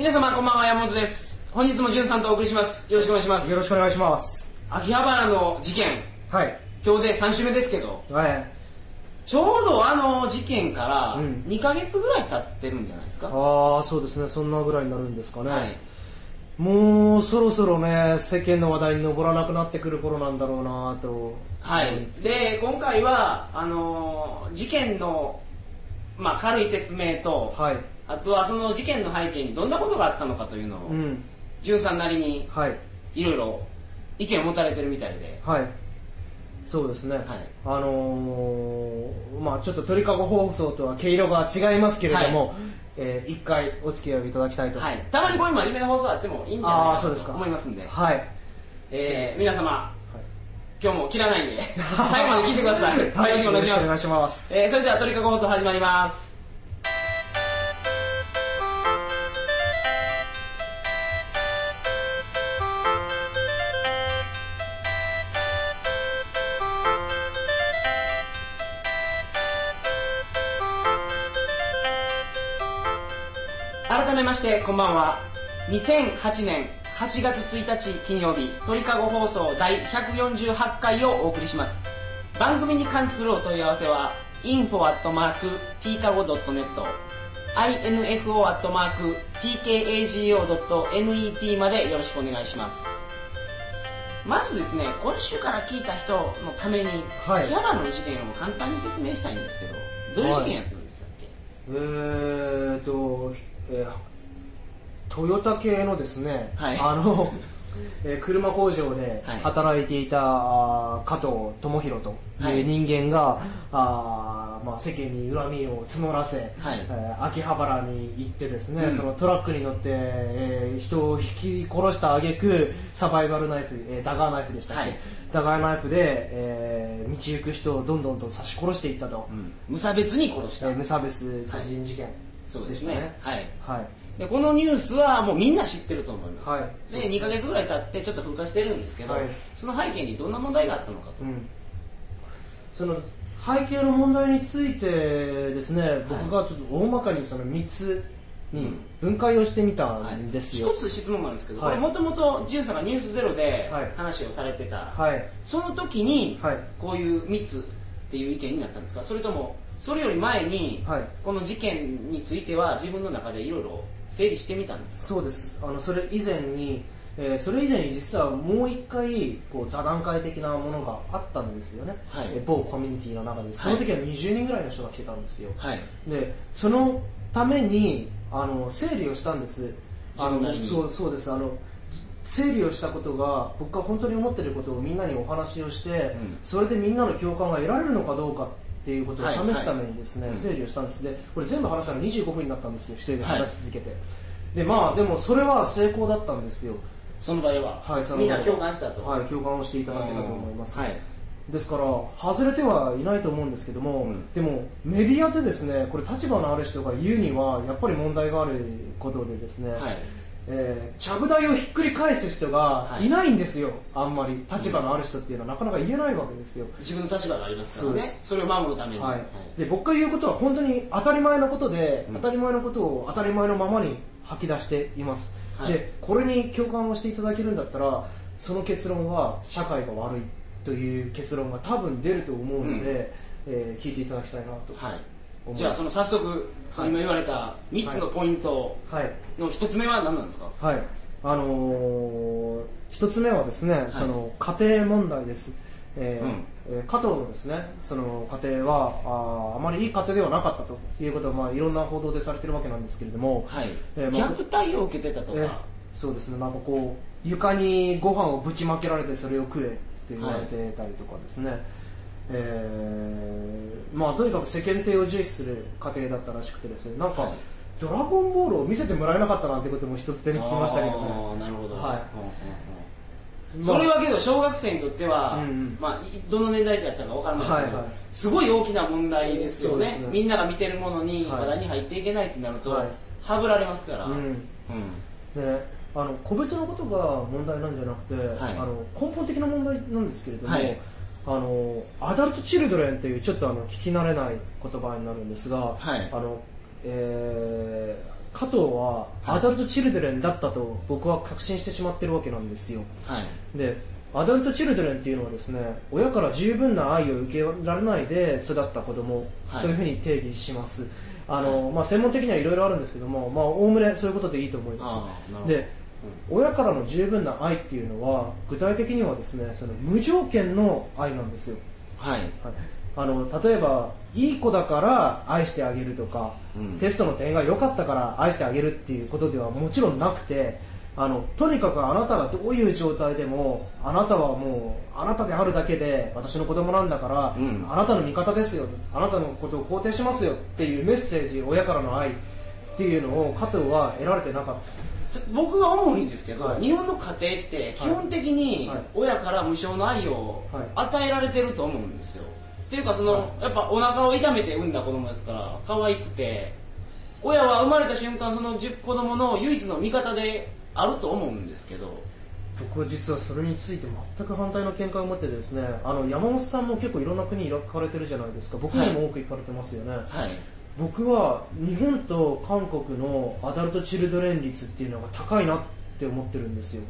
皆様こんばんは山本です。本日もじゅんさんとお送りします。よろしくお願いします。よろしくお願いします。秋葉原の事件。はい。今日で3週目ですけど。はい。ちょうどあの事件からうん。2ヶ月ぐらい経ってるんじゃないですか、ああそうですね。そんなぐらいになるんですかね、はい。もうそろそろね世間の話題に上らなくなってくる頃なんだろうなと。はい、で今回はあのー事件の、まあ、軽い説明と、はいあとはその事件の背景にどんなことがあったのかというのを、うん。じゅんさんなりにはい。いろいろ意見を持たれてるみたいで。はい。そうですね、はい。あのーまあちょっと鳥かご放送とは毛色が違いますけれども、えー一回お付き合いをいただきたいと。はい、たまにこういう真面目な放送あってもいいんじゃないか。なと思いますんで。はい、えー皆様今日も切らないんで 最後まで聞いてください、はい、よろしくお願いします。しえーそれでは鳥かご放送始まります改めましてこんばんは。2008年8月1日金曜日鳥かご放送第148回をお送りします。番組に関するお問い合わせは info.tkago.net info.tkago.net までよろしくお願いします。まずですね今週から聞いた人のために、はい。秋葉原の事件を簡単に説明したいんですけどどういう事件やったんですか？っけ、えーと、えートヨタ系のですね、はい。あの、えー車工場ではい。働いていた、あー加藤智弘とはい。いう人間が、あーまあ、世間に恨みを募らせ、はい。えー秋葉原に行ってですね、うん。そのトラックに乗って、えー人を引き殺した挙句サバイバルナイフ、えーダガーナイフでしたっけ、はい。ダガーナイフで、えー道行く人をどんどんと刺し殺していったと。うん。無差別に殺した、えー無差別殺人事件そうですしたね。はい。はい。でこのニュースはもうみんな知ってると思います、はい。で2ヶ月ぐらい経ってちょっと風化してるんですけど、はい。その背景にどんな問題があったのかと、うん、その背景の問題についてですね、僕がちょっと大まかにその3つに分解をしてみたんですよ、一つ質問があるんですけど、はい。もともとジュンさんが「ニュースゼロではい。話をされてた、はい。その時に、はい。こういう密っていう意見になったんですか？それともそれより前に、はい。この事件については自分の中でいろいろ整理してみたんですか？そうです。あのそれ以前に、えーそれ以前に実はもう一回こう座談会的なものがあったんですよね、はい。えー某コミュニティの中で。その時は20人ぐらいの人が来てたんですよ、はい。でそのためにあの整理をしたんです。あのそうそうです。あの整理をしたことが僕が本当に思ってることをみんなにお話をして、うん。それでみんなの共感が得られるのかどうかっていうことをはい試すためにですね、はい。整理をしたんです。でこれ全部話したの25分になったんですよ一人で話し続けて、でまあでもそれは成功だったんですよ。その場合は、はいそのみんな共感したと、はい共感をしていただけたと思います、はい。ですから外れてはいないと思うんですけども、うん。でもメディアでですねこれ立場のある人が言うにはやっぱり問題があることでですね、はいえーちゃぶ台をひっくり返す人がい。ないんですよ、あんまり。立場のある人っていうのはなかなか言えないわけですよ、自分の立場がありますからね。それを守るために、はい。で僕が言うことは本当に当たり前のことで、うん。当たり前のことを当たり前のままに吐き出しています、はい。でこれに共感をしていただけるんだったらその結論は社会が悪いという結論が多分出ると思うので、えー聞いていただきたいなと。はいじゃあその早速、その今言われた3つのポイントはい。の1つ目は何なんですか？はい。あのー一つ目はですね、その家庭問題です、えーうん。えー加藤のですねその家庭はあーあまりいい家庭ではなかったということは、まあ、いろんな報道でされてるわけなんですけれども、はい、えーまあ虐待を受けてたとか、えーそうですね。なんかこう床にご飯をぶちまけられてそれを食えって言われてたりとかですね、えーまあとにかく世間体を重視する家庭だったらしくてですねなんか、はい。ドラゴンボールを見せてもらえなかったなんてことも一つ手に聞きましたけどねなるほど、はい。うんうんうんそれはけど小学生にとっては、うんうん。まあ、いどの年代だったかわからないですけど、はいはい。すごい大きな問題ですよね。ね。みんなが見てるものにはい。話題に入っていけないってなると、はぶられますから、うん。うん。でねあの個別のことが問題なんじゃなくて、はい。あの根本的な問題なんですけれども、はいあのアダルト・チルドレンというちょっとあの聞き慣れない言葉になるんですが、はい。あのえー加藤はアダルト・チルドレンだったと僕は確信してしまってるわけなんですよ。はい。でアダルト・チルドレンっていうのはですね親から十分な愛を受けられないで育った子供はい。というふうに定義します、あのまあ、専門的にはいろいろあるんですけどもまあおおむねそういうことでいいと思います。あーなるほど。で親からの十分な愛っていうのは具体的にはですねその無条件の愛なんですよ。はい。はい、あの例えばいい子だから愛してあげるとか、うん。テストの点が良かったから愛してあげるっていうことではもちろんなくてあのとにかくあなたがどういう状態でもあなたはもうあなたであるだけで私の子供なんだから、うん。あなたの味方ですよ。あなたのことを肯定しますよっていうメッセージ親からの愛っていうのを加藤は得られてなかった僕が思うんですけど、はい。日本の家庭って基本的にはい。親から無償の愛をはい与えられてると思うんですよ。っていうかその、はやっぱお腹を痛めて産んだ子供ですから可愛くて親は生まれた瞬間そのじ子供の唯一の味方であると思うんですけど。僕は実はそれについて全く反対の見解を持ってですねあの山本さんも結構いろんな国に行かれてるじゃないですか。僕よりも多く行かれてますよね、はい僕は日本と韓国のアダルト・チルドレン率っていうのが高いなって思ってるんですよ。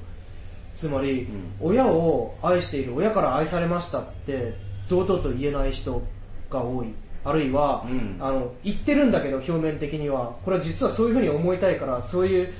つまり、親を愛している親から愛されましたって堂々と言えない人が多い。あるいは、うん。あの言ってるんだけど表面的には。これは実はそういうふうに思いたいからそういう、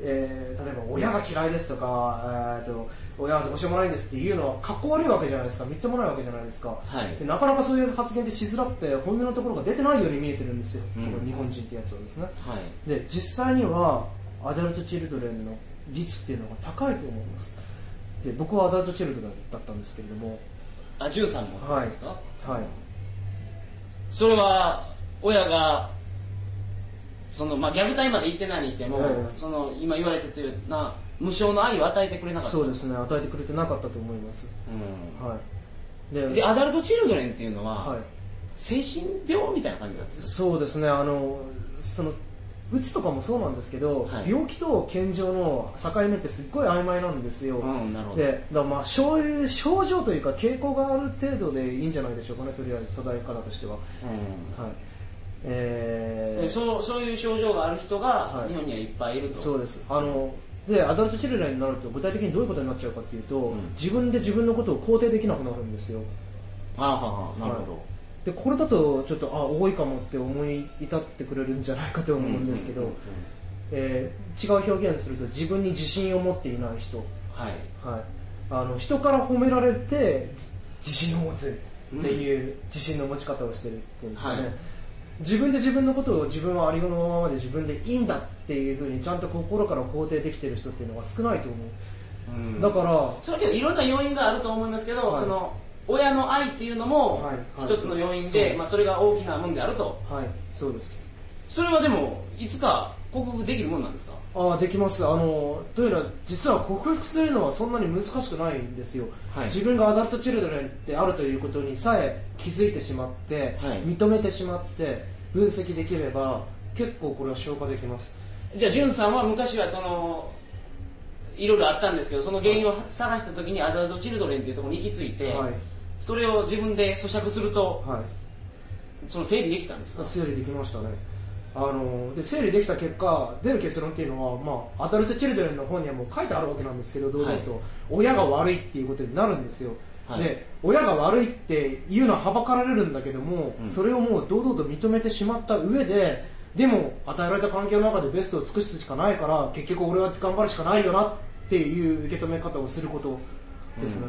えー例えば親が嫌いですとか、えーと親はどうしようもないんですっていうのはかっこ悪いわけじゃないですか。みっともないわけじゃないですか、はい。でなかなかそういう発言ってしづらくて本音のところが出てないように見えてるんですよ、うん。この日本人ってやつはですね。はい。で実際にはアダルト・チルドレンの率っていうのが高いと思います。で僕はアダルト・チルドレンだったんですけれども。あジュンさんもはいですか、はい。それは親がその、まあ、虐待まで言ってないにしても、ええその今言われてたような無償の愛を与えてくれなかった。そうですね与えてくれてなかったと思います。うん。はい。ででアダルト・チルドレンっていうのは、はい。精神病みたいな感じなんですそうですねあのそのうつとかもそうなんですけど、はい。病気と健常の境目ってすっごい曖昧なんですよ、うんなるほど。でだからまあそういう症状というか傾向がある程度でいいんじゃないでしょうかねとりあえず捉え方としては、はいえー。でそうそういう症状がある人がはい。日本にはいっぱいいると、そうです。あのでアダルトチルドレンになると具体的にどういうことになっちゃうかっていうと、うん。自分で自分のことを肯定できなくなるんですよ。ああはなるほど、でこれだとちょっとあ多いかもって思い至ってくれるんじゃないかと思うんですけど、うんうんうんえー違う表現すると自分に自信を持っていない人、はい。はい、あの人から褒められて自信を持つっていう自信の持ち方をしてるっていうんですかね、はい自分で自分のことを自分はありのままで自分でいいんだっていうふうにちゃんと心から肯定できてる人っていうのは少ないと思う、うん。だからそれけどいろんな要因があると思いますけど、はい。その親の愛っていうのもはいはい一つの要因で、そうですまあ、それが大きなもんであると。はい。そうです。それはでもいつか克服できるもんなんですか？ああできます。あのというのは実は克服するのはそんなに難しくないんですよ、はい。自分がアダルトチルドレンであるということにさえ気づいてしまって、はい。認めてしまって分析できれば結構これは消化できます。じゃあ潤さんは昔はそのいろいろあったんですけどその原因を探した時にアダルト・チルドレンっていうところに行き着いて、はい。それを自分で咀嚼するとはい。その整理できたんですか？整理できましたねあので整理できた結果出る結論っていうのは、まあ、アダルト・チルドレンの本にはもう書いてあるわけなんですけど堂々と、はい。親が悪いっていうことになるんですよ、はい。で親が悪いっていうのははばかられるんだけども、うん。それをもう堂々と認めてしまった上ででも与えられた環境の中でベストを尽くすしかないから結局俺は頑張るしかないよなっていう受け止め方をすることですね、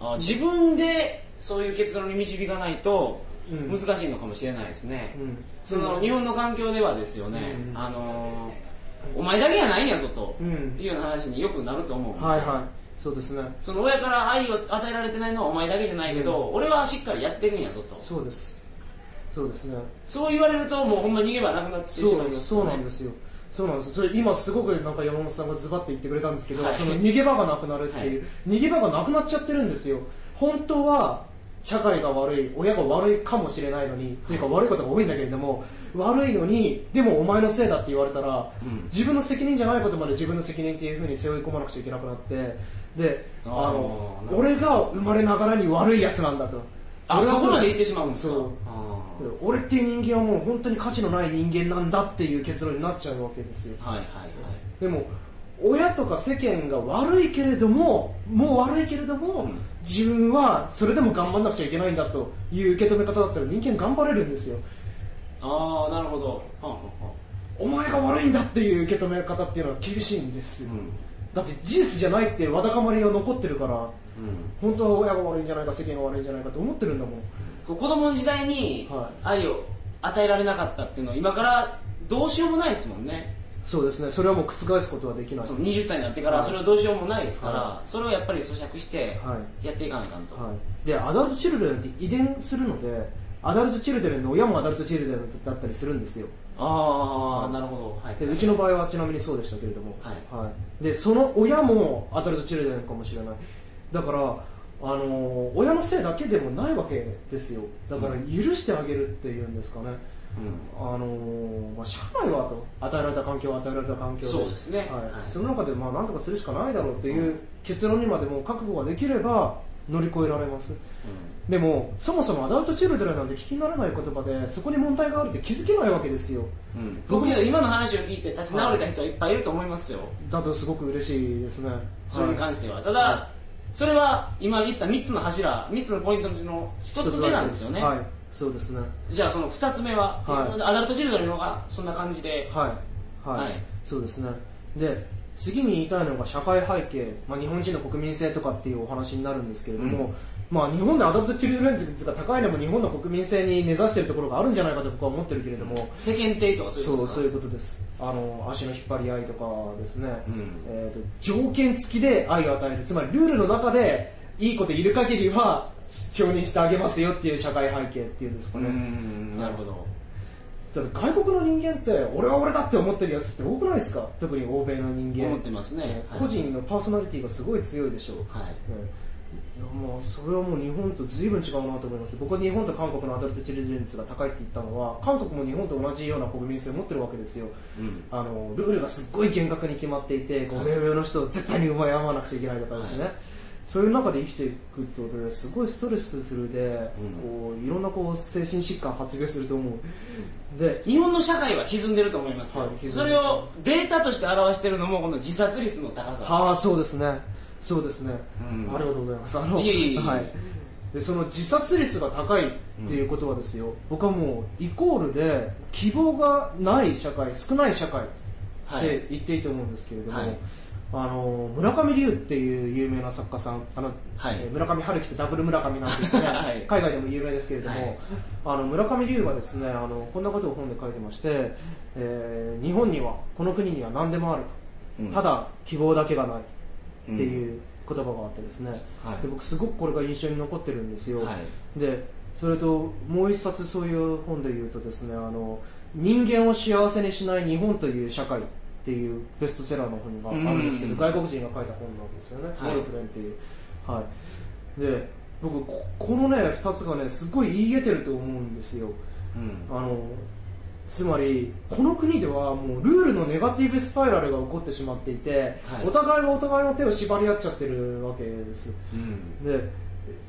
あ自分でそういう結論に導かないとうん難しいのかもしれないですね、うん。その日本の環境ではですよね、うん。あのーお前だけやないんやぞとうん。いうような話によくなると思う、はいはい。そうですね。その親から愛を与えられてないのはお前だけじゃないけど、俺はしっかりやってるんやぞと。そうです。そうですね。そう言われるともうほんま逃げ場なくなってしまいますそうそうなんですすよ。そうなんですそれ今すごくなんか山本さんがズバッと言ってくれたんですけど、はい。その逃げ場がなくなるっていう、逃げ場がなくなっちゃってるんですよ。本当は社会が悪い親が悪いかもしれないのにというか悪いことが多いんだけれども悪いのにでもお前のせいだって言われたら、うん自分の責任じゃないことまで自分の責任っていうふうに背負い込まなくちゃいけなくなってであの俺が生まれながらに悪いやつなんだと。あそこまで言ってしまうんですか？俺っていう人間はもう本当に価値のない人間なんだっていう結論になっちゃうわけですよ。はいはい。でも親とか世間が悪いけれどももう悪いけれども、うん自分はそれでも頑張んなくちゃいけないんだという受け止め方だったら人間頑張れるんですよ。ああなるほど。はお前が悪いんだっていう受け止め方っていうのは厳しいんですよ、あうん。だって事実じゃないってわだかまりが残ってるからうん。本当は親が悪いんじゃないか世間が悪いんじゃないかと思ってるんだもん子供の時代にはい。愛を与えられなかったっていうのは今からどうしようもないですもんねそうですね。それはもう覆すことはできない。その20歳になってからはい。それはどうしようもないですから、はそれをやっぱり咀嚼してはやっていかないかんと、はい、でアダルトチルドレンって遺伝するのでアダルトチルドレンの親もアダルトチルドレンだったりするんですよ。ああなるほど。はい。でうちの場合はちなみにそうでしたけれども、はい。でその親もアダルトチルドレンかもしれない。だからあのー親のせいだけでもないわけですよ。だから許してあげるっていうんですかね、うんあのーまあ、社会はと。与えられた環境は与えられた環境で。そうですね。はい。はい。その中でまあ何とかするしかないだろうっていう結論にまでも覚悟ができれば乗り越えられます。でもそもそもアダルトチルドレンなんて聞き慣れない言葉でそこに問題があるって気づけないわけですよ。うん。僕けど今の話を聞いて立ち直れた人はいっぱいいると思いますよ、だとすごく嬉しいですね。それに関しては、ただ、はそれは今言った3つの柱3つのポイントのうちの1つ目なんですよね、はいそうですね。じゃあその2つ目は、はい。アダルトチルドレンの方がそんな感じで、はい。はい、はい。そうですね。で次に言いたいのが社会背景、まあ、日本人の国民性とかっていうお話になるんですけれども、まあ、日本でアダルトチルドレン率が高いのも日本の国民性に根ざしているところがあるんじゃないかと僕は思ってるけれども、世間体とかそういうことですか？そうそういうことです。あの足の引っ張り合いとかですね、うん。えー、と条件付きで愛を与える。つまりルールの中でいいこといる限りは承認してあげますよっていう社会背景っていうんですかうね、んなるほど。だって外国の人間って俺は俺だって思ってるやつって多くないですか？特に欧米の人間。思ってますね、はい。個人のパーソナリティがすごい強いでしょう、はい。ねいやまあそれはもう日本と随分違うなと思います僕は日本と韓国のアダルトチルドレン率が高いって言ったのは韓国も日本と同じような国民性を持ってるわけですよ。うん。あのルールがすっごい厳格に決まっていてこうはい。目上の人を絶対に奪い合わなくちゃいけないとかですね、はいそういう中で生きていくってことですごいストレスフルで、うん。こういろんなこう精神疾患発病すると思う。で日本の社会は歪んでると思いますよ、はいそれをデータとして表しているのもこの自殺率の高さ。はあそうですね。そうですね、うん。ありがとうございます。あのいえいえいえ。はい。でその自殺率が高いっていうことはですよ、僕はもうイコールで希望がない社会少ない社会っはい。て言っていいと思うんですけれども、はいあの村上龍っていう有名な作家さんあの、はい。えー村上春樹ってダブル村上なんて言ってね、はい。海外でも有名ですけれども、はい。あの村上龍がですねあのこんなことを本で書いてまして、えー日本にはこの国には何でもあると、うん。ただ希望だけがないっていう言葉があってですね、はい。で僕すごくこれが印象に残ってるんですよ、はい。でそれともう一冊そういう本で言うとですねあの人間を幸せにしない日本という社会っていうベストセラーの本があるんですけど、うん外国人が書いた本なんですよね、はい。モルフレンっていう。はい。で僕ここのね2つがねすごい言い得てると思うんですよ。うん。あのつまりこの国ではもうルールのネガティブスパイラルが起こってしまっていて、はい。お互いがお互いの手を縛り合っちゃってるわけです。うん。で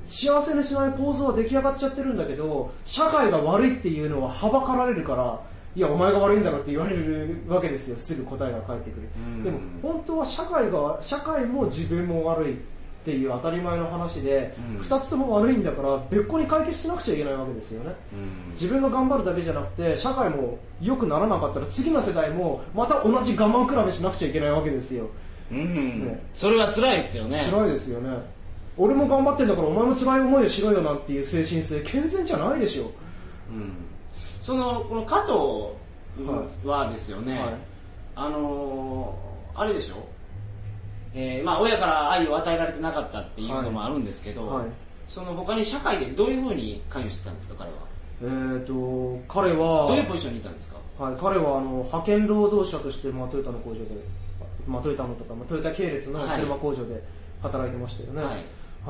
幸せにしない構造は出来上がっちゃってるんだけど社会が悪いっていうのははばかられるからいやお前が悪いんだろって言われるわけですよ。すぐ答えが返ってくる、うん。でも本当は社会が社会も自分も悪いっていう当たり前の話で、うん。2つとも悪いんだから別個に解決しなくちゃいけないわけですよね。うん。自分が頑張るだけじゃなくて社会も良くならなかったら次の世代もまた同じ我慢比べしなくちゃいけないわけですよ。うん。ね。それは辛いですよね。辛いですよね。俺も頑張ってんだからお前も辛い思いをしろよなんていう精神性健全じゃないでしょ。うんそのこの加藤はですよね、はい。あのーあれでしょ、えーまあ、親から愛を与えられてなかったっていうのもあるんですけど、はい。その他に社会でどういうふうに関与してたんですか彼は？えー、と彼はどういうポジションにいたんですか？はい、彼はあの派遣労働者として、まあ、トヨタの工場で、まあ、トヨタのとか、まあ、トヨタ系列の車工場で働いてましたよね、はい。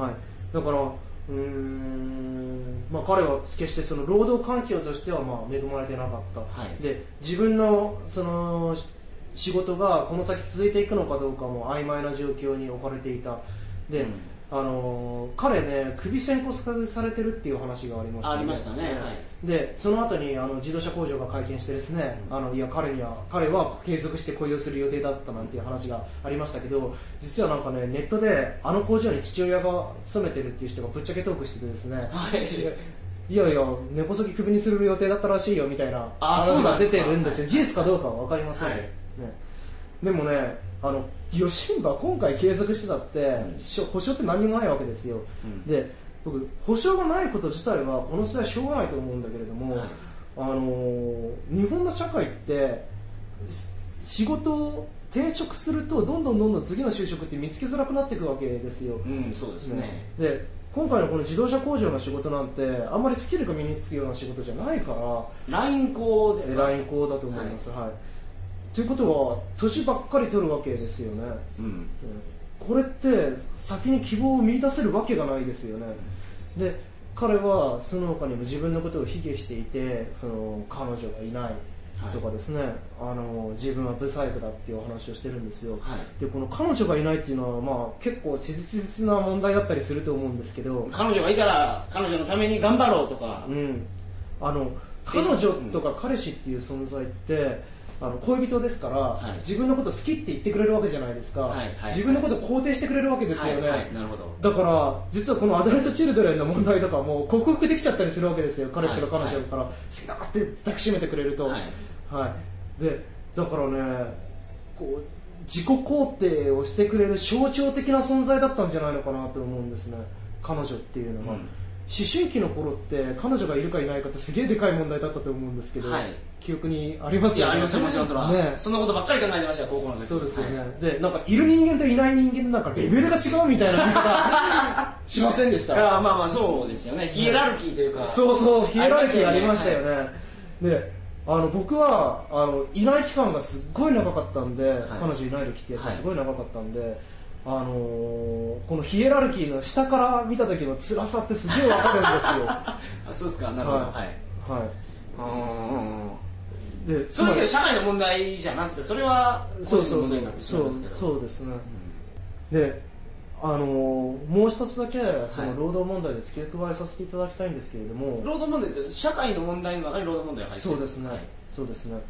はい。だからうーん、まあ、彼は決してその労働環境としてはまあ恵まれてなかった、はい。で自分のその仕事がこの先続いていくのかどうかも曖昧な状況に置かれていた。で、うんあの彼ね首先骨折されてるっていう話がありました、ありましたね。はい。でその後にあの自動車工場が会見してですね、あのいや彼には彼は継続して雇用する予定だったなんていう話がありましたけど実はなんかねネットであの工場に父親が勤めてるっていう人がぶっちゃけトークしててですね、はい。いやいや根こそぎクビにする予定だったらしいよみたいなあ話が出てるんですよ。事実かどうかは分かりません、はい。ね、でもねあの吉村今回継続してたって、うん保証って何にもないわけですよ、うん。で僕保証がないこと自体はこの世代しょうがないと思うんだけれども、はい。あのー日本の社会ってし仕事を転職するとどんどんどんどん次の就職って見つけづらくなっていくわけですよ、うんそうですね。で今回のこの自動車工場の仕事なんてあんまりスキルが身につくような仕事じゃないからライン校ですか？ライン校だと思います、はいということは年ばっかり取るわけですよね、うん。うん。これって先に希望を見出せるわけがないですよね、で彼はその他にも自分のことを卑下していてその彼女がいないとかですね、あの自分はブサイクだっていうお話をしてるんですよ、はい。でこの彼女がいないっていうのは、まあ、結構切実な問題だったりすると思うんですけど、彼女がいたら彼女のために頑張ろうとか。うん、あの彼女とか彼氏っていう存在ってあの恋人ですから、はい。自分のこと好きって言ってくれるわけじゃないですか、はいはい自分のことを肯定してくれるわけですよね、はいはい。なるほど。だから実はこのアダルトチルドレンの問題とかも克服できちゃったりするわけですよ。彼氏とか彼女から。好きだって抱きしめてくれると、はい。はい、でだからねこう自己肯定をしてくれる象徴的な存在だったんじゃないのかなと思うんですね。彼女っていうのが、うん。思春期の頃って彼女がいるかいないかってすげえでかい問題だったと思うんですけど、はい記憶にありますいやありますよもちろんそね。そんなことばっかり考えてました高校の時。そうですよね、はい。でなんかいる人間といない人間なんかレベルが違うみたいな言い方。しませんでしいたやまあまあそうですよね。ヒエラルキーというか。そうそうヒエラルキーありましたよね。ね、であの僕はあのいない期間がすっごい長かったんで、彼女いない時ってやつがすごい長かったんで、あのーこのヒエラルキーの下から見た時の辛さってすげえわかるんですよ。あそうですか。なるほど。はい、はうんうんうんいでそれ社会の問題じゃなくてそれは個人の問題になってしまうんですけどそうですね、であのーもう一つだけその労働問題で付け加えさせていただきたいんですけれども、労働問題って社会の問題の中に労働問題が入ってる。そうですね、はい。そうですね。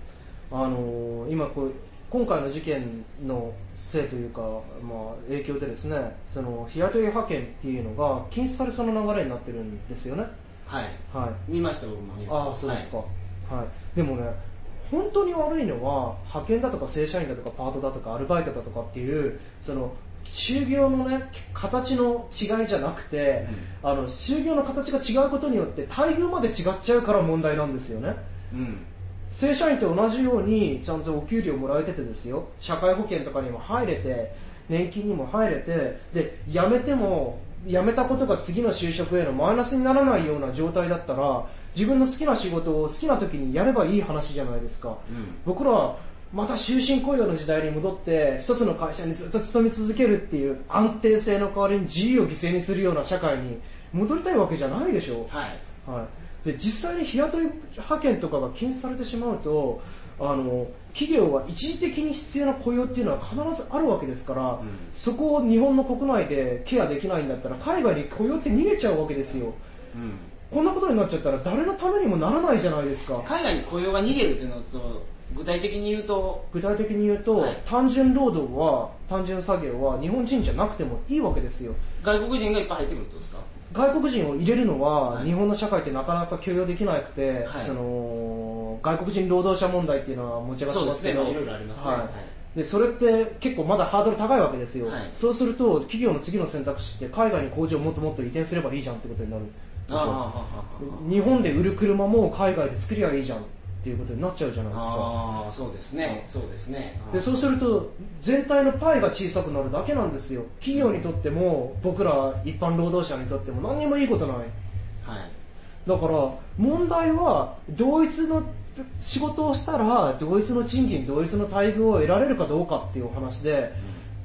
あのー今こう今回の事件のせいというか、まあ、影響でですねその日雇い派遣っていうのが禁止されそうな流れになってるんですよね。はい。はい。見ました僕も。ああそうですか、はい。でもね本当に悪いのは派遣だとか正社員だとかパートだとかアルバイトだとかっていうその就業のね形の違いじゃなくて、あの就業の形が違うことによって待遇まで違っちゃうから問題なんですよね。うん。正社員と同じようにちゃんとお給料もらえててですよ。社会保険とかにも入れて年金にも入れてで辞めても辞めたことが次の就職へのマイナスにならないような状態だったら自分の好きな仕事を好きな時にやればいい話じゃないですか、僕らはまた終身雇用の時代に戻って一つの会社にずっと勤め続けるっていう安定性の代わりに自由を犠牲にするような社会に戻りたいわけじゃないでしょ。はい。はい、で実際に日雇い派遣とかが禁止されてしまうとあの企業は一時的に必要な雇用っていうのは必ずあるわけですから、ん。そこを日本の国内でケアできないんだったら海外に雇用って逃げちゃうわけですよ。うんこんなことになっちゃったら誰のためにもならないじゃないですか。海外に雇用が逃げるっていうのと具体的に言うと。具体的に言うと、はい。単純労働は単純作業は日本人じゃなくてもいいわけですよ。外国人がいっぱい入ってくるってことですか？外国人を入れるのは、はい。日本の社会ってなかなか許容できなくて、はい。その外国人労働者問題っていうのは持ち上がってますけど。そうですね。まあいろいろありますね。はい。はい。でそれって結構まだハードル高いわけですよ、はい。そうすると企業の次の選択肢って海外に工場をもっともっと移転すればいいじゃんってことになる日本で売る車も海外で作りゃいいじゃんっていうことになっちゃうじゃないですか。ああそうですね。そうですね。でそうすると全体のパイが小さくなるだけなんですよ。企業にとっても僕ら一般労働者にとっても何にもいいことない。はい。だから問題は同一の仕事をしたら同一の賃金同一の待遇を得られるかどうかっていうお話で、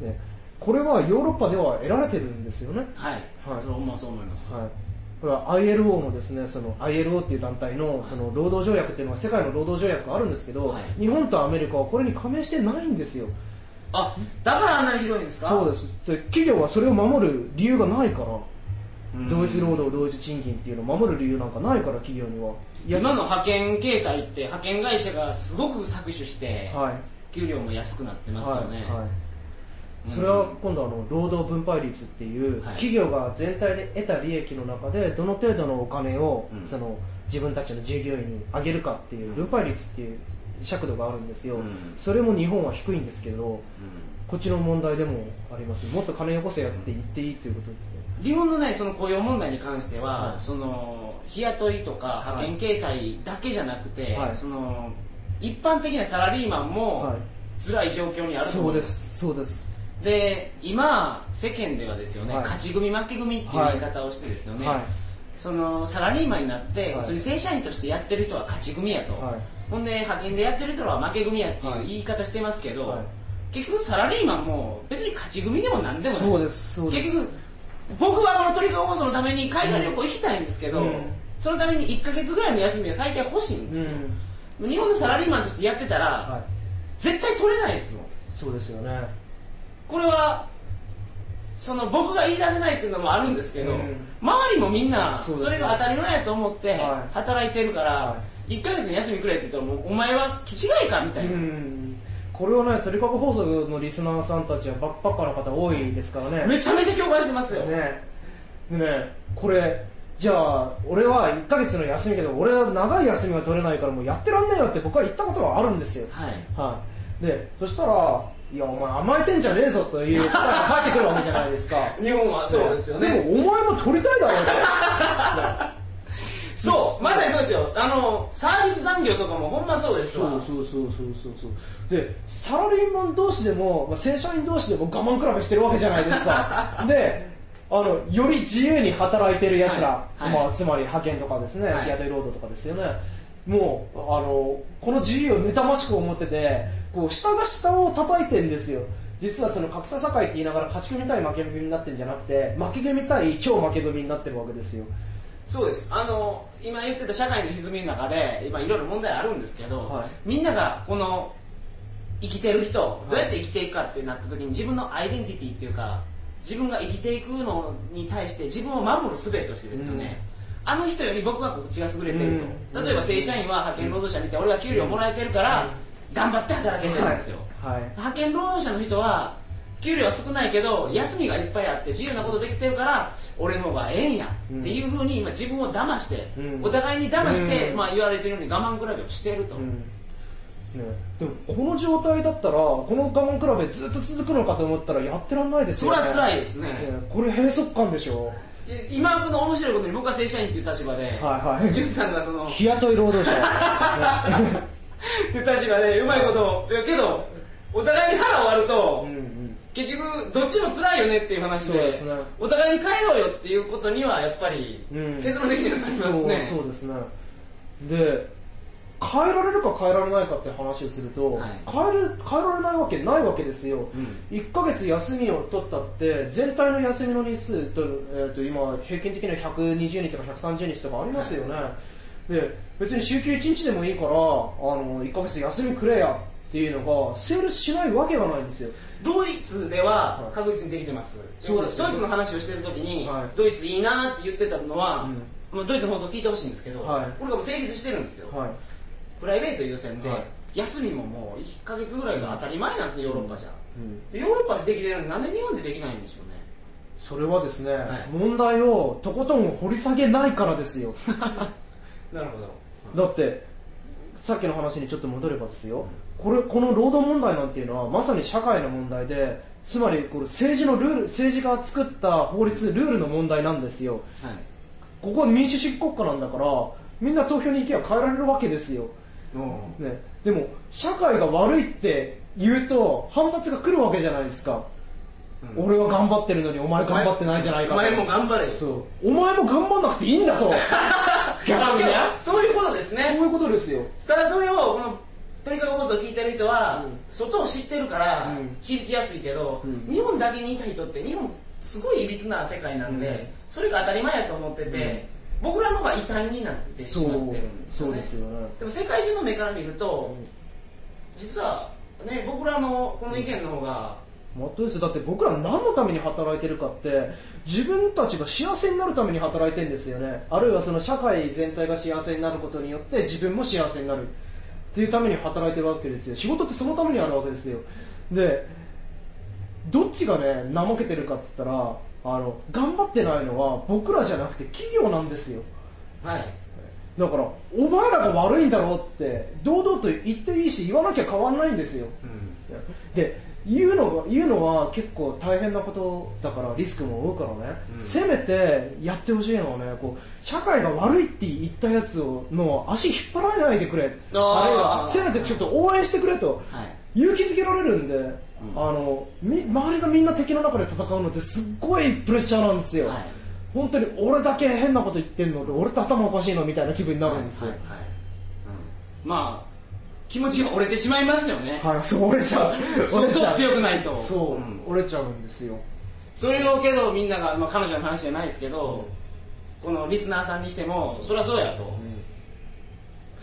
ねこれはヨーロッパでは得られてるんですよね、はい。はい。そう思います。はい、これは ILO のですねその ILO っていう団体のその労働条約っていうのは世界の労働条約があるんですけど、はい。日本とアメリカはこれに加盟してないんですよ。あだからあんなに広いんですか？そうです。で企業はそれを守る理由がないから、うん。同一労働同一賃金っていうのを守る理由なんかないから企業には。い。今の派遣形態って派遣会社がすごく搾取して、はい。給料も安くなってますよね、はいはい。うんそれは今度あの労働分配率っていう、はい。企業が全体で得た利益の中でどの程度のお金を、うん。その自分たちの従業員にあげるかっていう分配率っていう尺度があるんですよ、うん。それも日本は低いんですけどこっちの問題でもあります。もっと金よこせやって言っていいということですね。日本のねその雇用問題に関しては、はい。その日雇いとか派遣形態だけじゃなくて、はい。その一般的なサラリーマンもはい。辛い状況にあるそうです。そうですで今世間ではですよね、はい。勝ち組負け組っていう言い方をしてですよね、はい。そのサラリーマンになってはい。普通に正社員としてやってる人は勝ち組やと、はい。ほんで派遣でやってる人は負け組やっていうはい。言い方してますけど、はい。結局サラリーマンも別に勝ち組でも何でもないそうですそうです。結局僕はこの鳥かご放送のために海外旅行行きたいんですけど、うん。そのために1か月ぐらいの休みは最低欲しいんです。よ、日本のサラリーマンとしてやってたら、はい。絶対取れないですもん。そうですよねこれはその僕が言い出せないっていうのもあるんですけど、うん。周りもみんなそれが当たり前やと思ってはい。働いてるから、は1ヶ月の休みくれって言ったらもうお前は気違いかみたいな、うん。これをね鳥かご放送のリスナーさんたちはバックパッカーの方多いですからね。めちゃめちゃ共感してますよ、ね。でねこれじゃあ俺は1ヶ月の休みけど俺は長い休みが取れないからもうやってらんねえよって僕は言ったことがあるんですよ。はい。はい。でそしたらいやお前甘えてんじゃねえぞという 答えが返ってくるわけじゃないですか。日本はそうですよね。でもお前も取りたいだろうそうまさにそうですよ。あのサービス残業とかもほんまそうですわ。そうそうそうそうそう。そうでサラリーマン同士でも、まあ、正社員同士でも我慢比べしてるわけじゃないですか。であのより自由に働いてるやつら、はいはい。まあ、つまり派遣とかですね、はい。日雇い労働とかですよねもうあのこの自由を妬ましく思っててこう下が下を叩いてんですよ。実はその格差社会って言いながら勝ち組対負け組になってるんじゃなくて負け組対超負け組になってるわけですよ。そうです。あの今言ってた社会の歪みの中で今いろいろ問題あるんですけど、はい。みんながこの生きてる人どうやって生きていくかってなった時に自分のアイデンティティっていうか自分が生きていくのに対して自分を守る術としてですよね、あの人より僕はこっちが優れてると、うん。例えば正社員は派遣労働者見て俺は給料もらえてるから頑張って働けてるんですよ、はい。派遣労働者の人は給料は少ないけど休みがいっぱいあって自由なことできてるから俺の方がええんや、うん。っていうふうに今自分を騙して、うん。お互いに騙して、うん。まあ、言われてるように我慢比べをしてると、うん。ね、でもこの状態だったらこの我慢比べずっと続くのかと思ったらやってらんないですよね。そりゃ辛いですね。これ閉塞感でしょ今この面白いことに僕は正社員っていう立場で、はいはい。さんがその日雇い労働者。っていう立場でうまいこといやけどお互いに腹を割ると、うんうん。結局どっちも辛いよねっていう話でね。お互いに帰ろうよっていうことにはやっぱりうん。結論的にはなりますね、そうそうですね。で変えられるか変えられないかって話をすると、はい。変える変えられないわけないわけですよ、うん。1ヶ月休みを取ったって全体の休みの日数と,、えー、と今平均的には120日とか130日とかありますよね、で別に週休1日でもいいからあの1ヶ月休みくれやっていうのが成立しないわけがないんですよ。ドイツでははい。確実にできてます、そうです。ドイツの話をしてる時に、はい。ドイツいいなって言ってたのは、うん。まあ、ドイツの放送聞いてほしいんですけど、はい。これがもう成立してるんですよ、はいプライベート優先で、はい。休みももう1か月ぐらいが当たり前なんですねヨーロッパじゃ、うん。でヨーロッパでできてるのになんで日本でできないんでしょうね。それはですね、い。問題をとことん掘り下げないからですよ。なるほど。だってさっきの話にちょっと戻ればですよ、これこの労働問題なんていうのはまさに社会の問題でつまりこれ政治のルール政治家が作った法律ルールの問題なんですよ。はい。ここは民主主義国家なんだからみんな投票に行けば変えられるわけですよ、うん。ね、でも社会が悪いって言うと反発が来るわけじゃないですか、うん。俺は頑張ってるのにお前頑張ってないじゃないかお前も頑張れ。よそう。お前も頑張んなくていいんだと。逆にね。そういうことですね。そういうことですよ。ただそれをこの鳥かご放送を聞いてる人は、うん。外を知ってるからうん。響きやすいけど、うん。日本だけにいた人って日本すごいいびつな世界なんで、うん。それが当たり前やと思ってて、僕らのが異端になってしまってるんですよね。そうですよね。でも世界中の目から見ると、実はね僕らのこの意見の方が本当です。だって僕ら何のために働いてるかって自分たちが幸せになるために働いてるんですよね。あるいはその社会全体が幸せになることによって自分も幸せになるっていうために働いてるわけですよ。仕事ってそのためにあるわけですよ。でどっちがね怠けてるかっつったらあの頑張ってないのは僕らじゃなくて企業なんですよ。はい。だからお前らが悪いんだろうって堂々と言っていいし言わなきゃ変わんないんですよ。で言うのが言うのは結構大変なことだからリスクも多いからね、うん。せめてやってほしいのはねこう社会が悪いって言ったやつをの足引っ張られないでくれ。あるいはせめてちょっと応援してくれとはい。勇気づけられるんで、あのみ周りがみんな敵の中で戦うのってすっごいプレッシャーなんですよ、はい。本当に俺だけ変なこと言ってんのって頭おかしいのみたいな気分になるんですよ、はいはいはい。うん。まあ気持ちが折れてしまいますよね、はい、そう折れちゃう。相当折れちゃう強くないと。そう、うん。折れちゃうんですよ。それをけどみんなが、まあ、彼女の話じゃないですけど、このリスナーさんにしてもそりゃそうやと、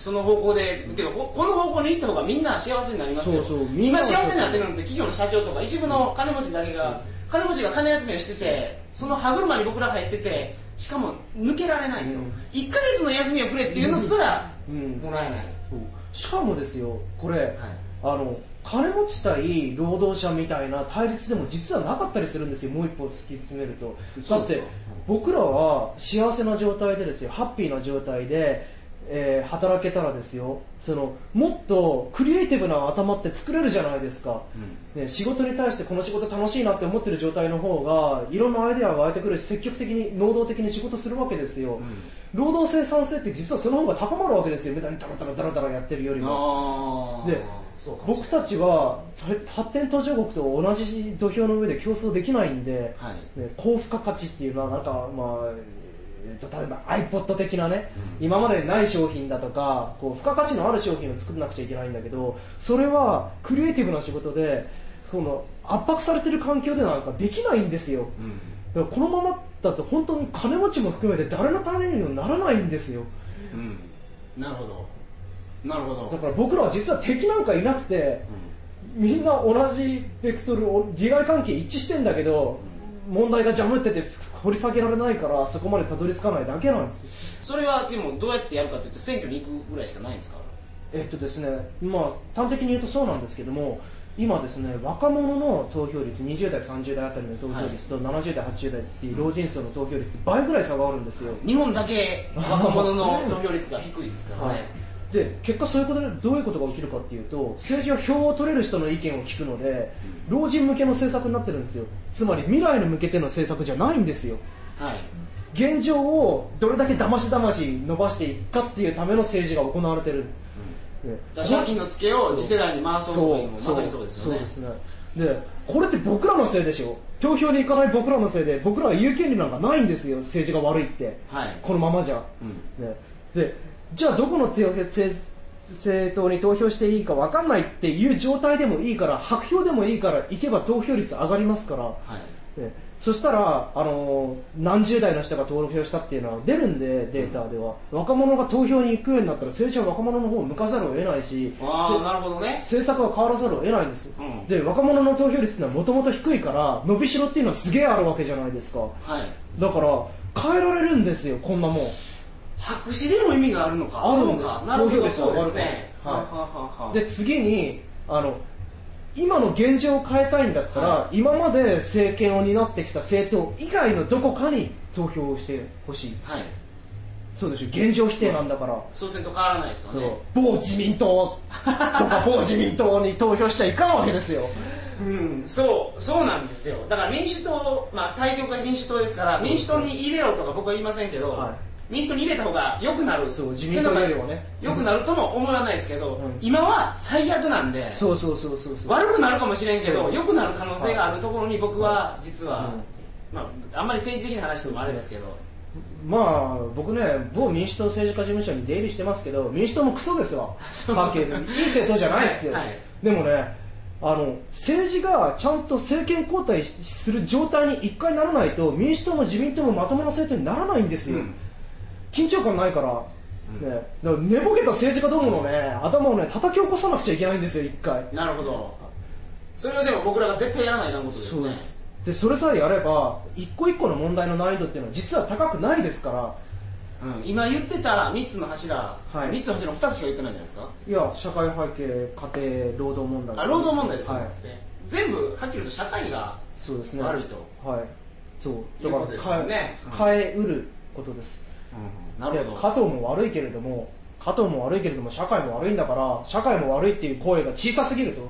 その方向でけどここの方向に行った方がみんな幸せになりますよ。そうそうみんなが今幸せになってるのって企業の社長とか一部の金持ちだけが金持ちが金集めをしててその歯車に僕ら入っててしかも抜けられないと、うん。1ヶ月の休みをくれっていうのすらうん。もらえない、そう。しかもですよこれ、あの金持ち対労働者みたいな対立でも実はなかったりするんですよ。もう一歩突き詰めると。だって僕らは幸せな状態でですよ。ハッピーな状態で、えー働けたらですよ。そのもっとクリエイティブな頭って作れるじゃないですか、ね、仕事に対してこの仕事楽しいなって思ってる状態の方がいろんなアイデアが湧いてくるし積極的に能動的に仕事するわけですよ、労働生産性って実はその方が高まるわけですよ。無駄にダラダラダラダラやってるよりも。で僕たちは発展途上国と同じ土俵の上で競争できないんで、はい。ね、高付加価値っていうのはなんか、まあえーと例えば iPod 的なね、今までにない商品だとかこう付加価値のある商品を作らなくちゃいけないんだけどそれはクリエイティブな仕事でその圧迫されてる環境でなんかできないんですよ。だからこのままだと本当に金持ちも含めて誰のためにもならないんですよ。うん。なるほど。なるほど。だから僕らは実は敵なんかいなくてみんな同じベクトルを利害関係一致してんだけど問題が邪魔ってて掘り下げられないからそこまでたどり着かないだけなんですよ。それはでもどうやってやるかっていうと選挙に行くぐらいしかないんですか？えっとですねまあ端的に言うとそうなんですけども今ですね若者の投票率20代30代あたりの投票率と70代80代っていう老人層の投票率倍ぐらい差があるんですよ。日本だけ若者の投票率が低いですからはい。ね、で結果そういうことでどういうことが起きるかっていうと政治は票を取れる人の意見を聞くので老人向けの政策になってるんですよ。つまり未来に向けての政策じゃないんですよ。はい。現状をどれだけだましだまし伸ばしていくかっていうための政治が行われてる、ねだから借金のツケを次世代に回そうというのもまさにそうですよね。そうですね。でこれって僕らのせいでしょ？投票に行かない僕らのせいで僕らは言う権利なんかないんですよ。政治が悪いって。はい。このままじゃ、うん。ね、でじゃあどこの手政政党に投票していいか分かんないっていう状態でもいいから白票でもいいから行けば投票率上がりますから、はい。ね、そしたら、あのー何十代の人が投票したっていうのは出るんでデータでは、若者が投票に行くようになったら政治は若者の方を向かざるを得ないしなるほどね。政策は変わらざるを得ないんです、うん。で若者の投票率ってのはもともと低いから伸びしろっていうのはすげえあるわけじゃないですか。はい。だから変えられるんですよこんなもん白紙でも意味があるのか？あるんで投票率ど。そうでが上がるから。すね。はい。はははは。で次にあの今の現状を変えたいんだったら、は今まで政権を担ってきた政党以外のどこかに投票をしてほしい。はい。そうでしょ現状否定なんだから、そうせんと変わらないですよね。某自民党とか某自民党に投票しちゃいかんわけですよ。うん。そうそうなんですよ。だから民主党まあ対局が民主党ですから民主党に入れろとか僕は言いませんけど、はい民主党に入れた方が良くなる。そう自民党よりもね。良くなるとも思わないですけど、うん。今は最悪なんでそうそうそうそうそう。悪くなるかもしれんけど良くなる可能性があるところに僕は実は、うん。まあ、あんまり政治的な話でもあれですけど。まあ僕ね某民主党政治家事務所に出入りしてますけど民主党もクソですわ パッケージいい政党じゃないですよ、はい。はいでもねあの政治がちゃんと政権交代する状態に一回ならないと民主党も自民党もまともな政党にならないんですよ、うん緊張感ないから。うん。ね、だから寝ぼけた政治家どものね頭をね叩き起こさなくちゃいけないんですよ一回。なるほど。それはでも僕らが絶対やらないかんことですね。そうです。でそれさえやれば一個一個の問題の難易度っていうのは実は高くないですから。うん、今言ってた3つの柱、はい。3つの柱の2つしか言ってないじゃないですか。いや社会背景家庭労働問題あ労働問題ですよはい。ね、全部はっきり言うと社会がそうですね。悪いと、はい。そう。いうことですよね。変え変えうることですなるほど。で加藤も悪いけれども加藤も悪いけれども社会も悪いんだから社会も悪いっていう声が小さすぎると。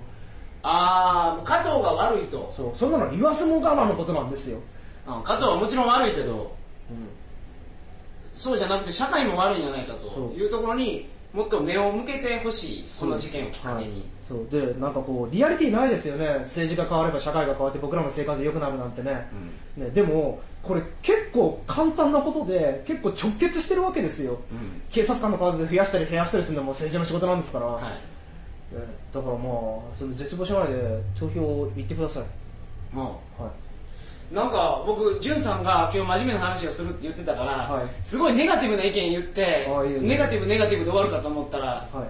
ああ加藤が悪いと。そうそんなの言わずもがなのことなんですよ、あ加藤はもちろん悪いけどそう。じゃなくて社会も悪いんじゃないかというところにもっと目を向けてほしいこの事件をきっかけに、そう。でなんかこうリアリティないですよね。政治が変われば社会が変わって僕らの生活良くなるなんてね,、ねでもこれ結構簡単なことで結構直結してるわけですよ、うん。警察官の数増やしたり減らしたりするのも政治の仕事なんですから、はい。ねだからまあその絶望しないで投票行ってください、もはうなんか僕潤さんが今日真面目な話をするって言ってたから、はい。すごいネガティブな意見言ってあいえいえネガティブネガティブで終わるかと思ったらい、はい、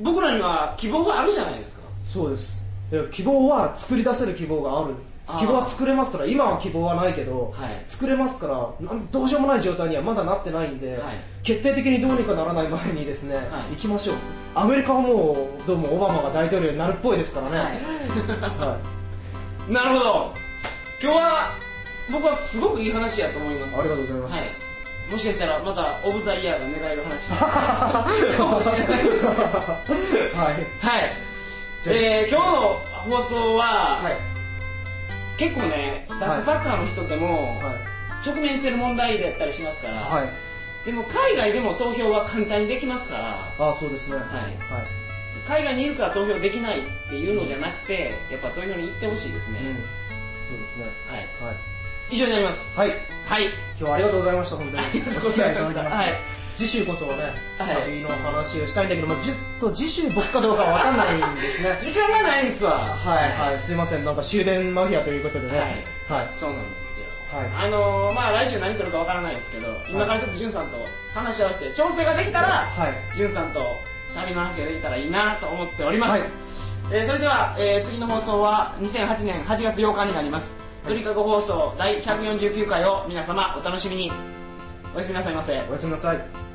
僕らには希望があるじゃないですか。そうです。希望は作り出せる希望がある希望は作れますから今は希望はないけど、はい。作れますからどうしようもない状態にはまだなってないんで、はい。決定的にどうにかならない前にですね、はい。行きましょう。アメリカはもうどうもオバマが大統領になるっぽいですからね、ははい。なるほど。今日は僕はすごくいい話やと思います。ありがとうございます、はい、もしかしたらまたオブザイヤーが狙える話。かもしれないです。ね はい。はい、えー、今日の放送は、はい結構ねバックパッカーの人でもはい。直面してる問題だったりしますから、はい。でも海外でも投票は簡単にできますからあそうですね。はい。海外にいるから投票できないっていうのじゃなくてやっぱ投票に行ってほしいですね、うん。そうですね。はい。はい。以上になります。はい。はい。今日はありがとうございました本当に。ありがとうございました。はい次週こそはね、はい。旅の話をしたいんだけど、まあ、ちょっと次週僕かどうかは分かんないんですね。時間がないんですわ。はいはい。すいません。なんか終電マフィアということでね。はい、そうなんですよ。はい。あのー、まあ来週何撮るかわからないですけど今からちょっとじゅんさんと話し合わせて調整ができたらはい。じゅんさんと旅の話ができたらいいなと思っております、はい。えーそれでは、えー次の放送は2008年8月8日になります。鳥かご放送第149回を皆様お楽しみに。おやすみなさいませ。おやすみなさい